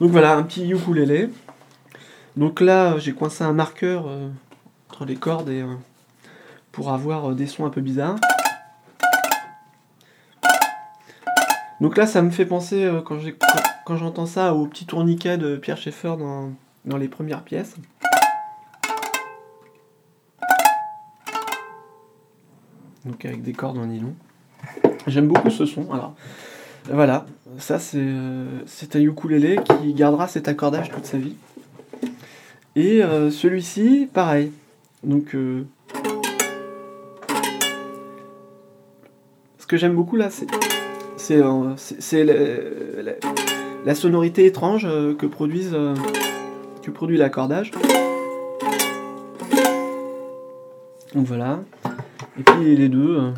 Donc voilà, un petit ukulélé. Donc là, j'ai coincé un marqueur euh, entre les cordes et euh, pour avoir euh, des sons un peu bizarres. Donc là, ça me fait penser quand j'entends ça au petit tourniquet de Pierre Schaeffer dans, dans les premières pièces. Donc avec des cordes en nylon. J'aime beaucoup ce son. Alors voilà, ça c'est euh, c'est un ukulélé qui gardera cet accordage toute sa vie. Et euh, celui-ci, pareil. Donc euh, ce que j'aime beaucoup là, c'est la, la- sonorité étrange que produisent que produit l'accordage. Donc voilà. Et puis les deux.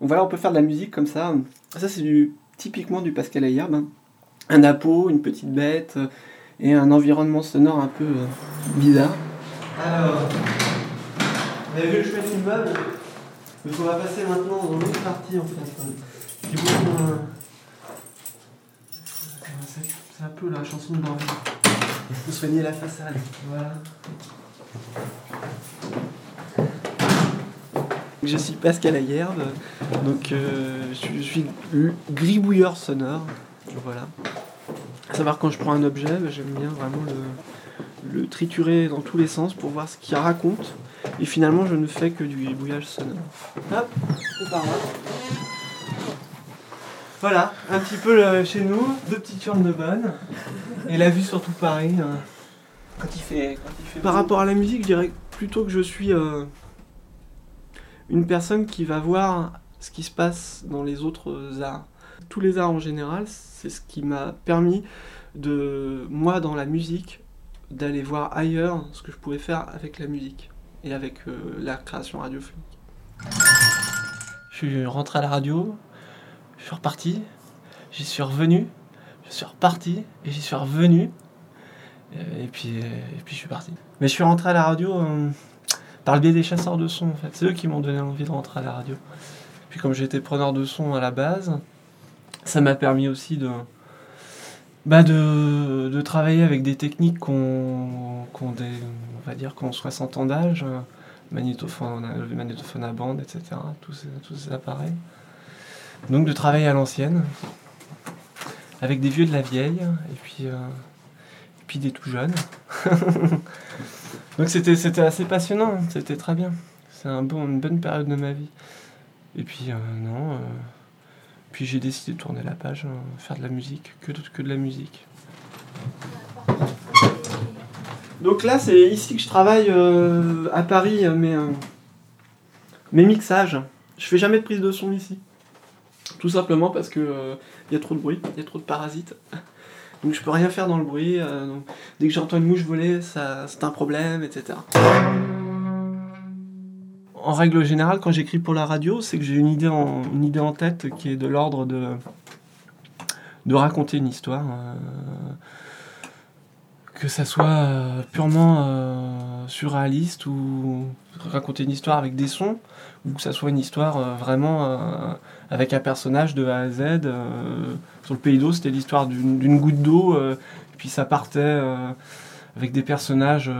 Donc voilà, on peut faire de la musique comme ça. Ça, c'est du, typiquement du Pascal Ayerbe. hein. Un appo, une petite bête euh, et un environnement sonore un peu euh, bizarre. Alors, vous avez vu le chouette immeuble? Donc on va passer maintenant dans l'autre partie en fait. Du coup, euh, c'est un peu la chanson de Barbie. Faut soigner la façade. Voilà. Je suis Pascal Ayerbe, donc euh, je suis- gribouilleur sonore. Voilà. À savoir quand je prends un objet, bah, j'aime bien vraiment le, le triturer dans tous les sens pour voir ce qu'il raconte. Et finalement, je ne fais que du gribouillage sonore. Hop, c'est par là. Voilà, un petit peu le- chez nous, deux petites urnes de bonne. Et la vue sur tout Paris. hein. Quand il fait, quand il fait Par rapport à la musique, je dirais plutôt que je suis euh, une personne qui va voir ce qui se passe dans les autres arts. Tous les arts en général, c'est ce qui m'a permis de, moi dans la musique, d'aller voir ailleurs ce que je pouvais faire avec la musique et avec euh, la création radiophonique. Je suis rentré à la radio, je suis reparti, j'y suis revenu, je suis reparti et j'y suis revenu. Et puis, euh, et puis je suis parti. Mais je suis rentré à la radio euh, par le biais des chasseurs de son en fait. C'est eux qui m'ont donné envie de rentrer à la radio. Puis comme j'étais preneur de son à la base, ça m'a permis aussi de, bah travailler avec des techniques qu'on des, on va dire qu'on 60 ans d'âge, euh, magnétophone, magnétophone à bande, etc. Tous ces, appareils. Donc de travailler à l'ancienne, avec des vieux de la vieille, et puis, euh, et des tout jeunes. Donc c'était assez passionnant, c'était très bien. C'est un bon, une bonne période de ma vie. Et puis euh, non, euh, puis j'ai décidé de tourner la page, euh, faire de la musique, que de, que de la musique. Donc là, c'est ici que je travaille euh, à Paris, euh, mes, mes mixages. Je fais jamais de prise de son ici. Tout simplement parce que il y a trop de bruit, il y a trop de parasites. Donc je peux rien faire dans le bruit. dès que j'entends une mouche voler, ça, c'est un problème, etc. En règle générale, quand j'écris pour la radio, c'est que j'ai une idée en, tête qui est de l'ordre de, raconter une histoire. euh, que ça soit euh, purement euh, surréaliste ou raconter une histoire avec des sons, ou que ça soit une histoire vraiment avec un personnage de A à Z. sur le Pays d'eau, c'était l'histoire d'une goutte d'eau, puis ça partait avec des personnages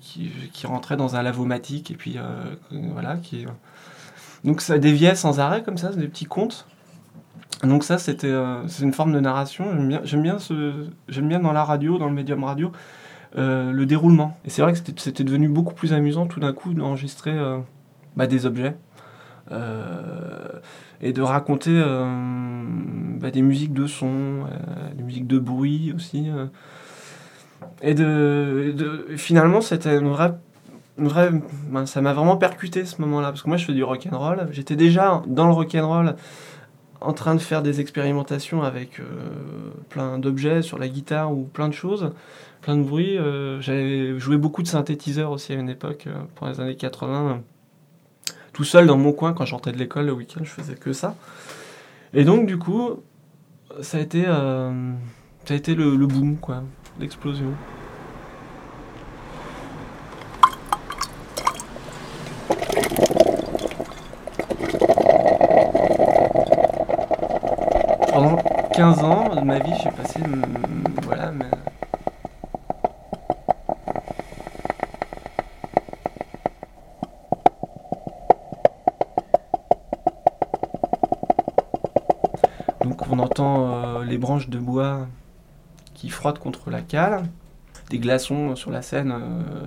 qui, rentraient dans un lavomatique, et puis euh, voilà. Qui, donc ça déviait sans arrêt comme ça, des petits contes. Donc ça, c'était euh, c'est une forme de narration. J'aime bien, bien, dans la radio, dans le médium radio, euh, le déroulement. Et c'est vrai que c'était, devenu beaucoup plus amusant tout d'un coup d'enregistrer euh, bah, des objets euh, et de raconter euh, bah, des musiques de son, euh, des musiques de bruit aussi. Euh. et de, finalement, c'était une vraie ben, ça m'a vraiment percuté ce moment-là parce que moi je fais du rock and roll. J'étais déjà dans le rock and roll en train de faire des expérimentations avec plein d'objets sur la guitare ou plein de choses, plein de bruits. J'avais joué beaucoup de synthétiseurs aussi à une époque, pour les années 80. Tout seul dans mon coin, quand j'entrais de l'école le week-end, je faisais que ça. Et donc, du coup, ça a été, ça a été le, le boom, quoi, l'explosion. pendant 15 ans de ma vie, j'ai passé. Voilà. Mais... Donc on entend euh, les branches de bois qui frottent contre la cale, des glaçons sur la scène. Euh,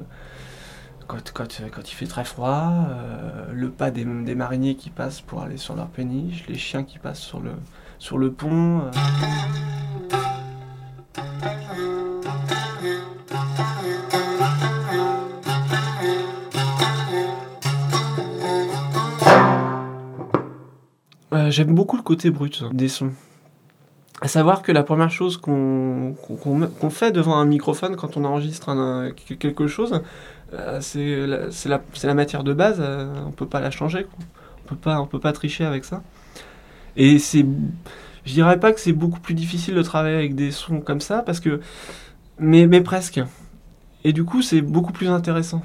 quand, quand, quand, il fait très froid, euh, le pas des, mariniers qui passent pour aller sur leur péniche, les chiens qui passent sur le, sur le pont. Euh. J'aime beaucoup le côté brut des sons. À savoir que la première chose qu'on fait devant un microphone quand on enregistre quelque chose, euh, c'est la, matière de base, on peut pas la changer, on peut pas, on peut pas tricher avec ça. Et c'est, je dirais pas que c'est beaucoup plus difficile de travailler avec des sons comme ça, parce que, mais, mais presque. Et du coup, c'est beaucoup plus intéressant.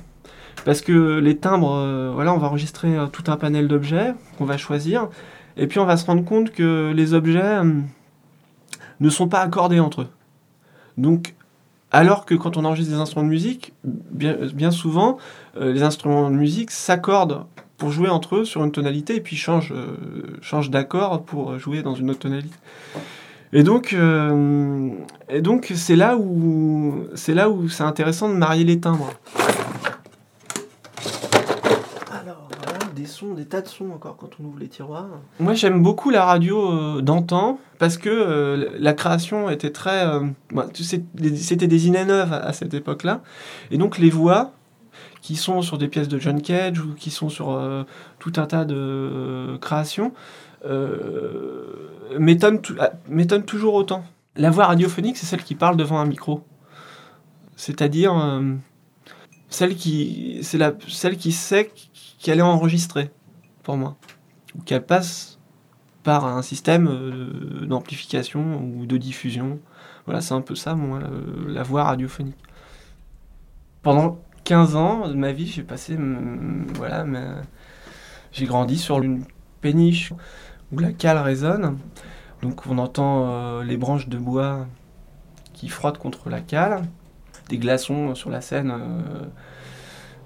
Parce que les timbres, euh, voilà, on va enregistrer euh, tout un panel d'objets qu'on va choisir, et puis on va se rendre compte que les objets euh, ne sont pas accordés entre eux. Donc, alors que quand on enregistre des instruments de musique, bien, souvent, les instruments de musique s'accordent pour jouer entre eux sur une tonalité et puis change, euh, d'accord pour jouer dans une autre tonalité. Et donc, euh, c'est là c'est là où c'est intéressant de marier les timbres. Alors voilà, des des tas de sons encore quand on ouvre les tiroirs. Moi j'aime beaucoup la radio euh, d'antan parce que la création était très, bah, c'était des neuves à cette époque-là, et donc les voix qui sont sur des pièces de John Cage ou qui sont sur euh, tout un tas de euh, créations, euh, ah, m'étonnent toujours autant. La voix radiophonique, c'est celle qui parle devant un micro. C'est-à-dire celle qui, c'est la, celle qui sait qu'elle est enregistrée, pour moi. Ou qu'elle passe par un système d'amplification ou de diffusion. Voilà, c'est un peu ça, moi, la voix radiophonique. Pendant 15 ans de ma vie, j'ai passé. Voilà, j'ai grandi sur une péniche où la cale résonne. Donc on entend euh, les branches de bois qui frottent contre la cale, des glaçons sur la Seine euh,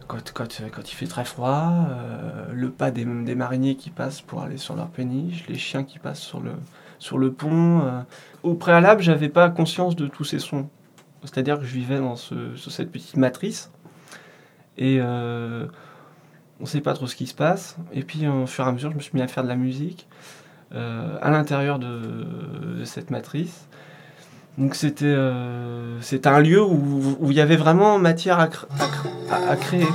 quand, il fait très froid, euh, le pas des, mariniers qui passent pour aller sur leur péniche, les chiens qui passent sur le, pont. Au préalable, j'avais pas conscience de tous ces sons. C'est-à-dire que je vivais dans sur cette petite matrice et euh, on ne sait pas trop ce qui se passe. Et puis, au fur et à mesure, je me suis mis à faire de la musique euh, à l'intérieur de, cette matrice. Donc, c'était euh, un lieu où, il y avait vraiment matière à créer.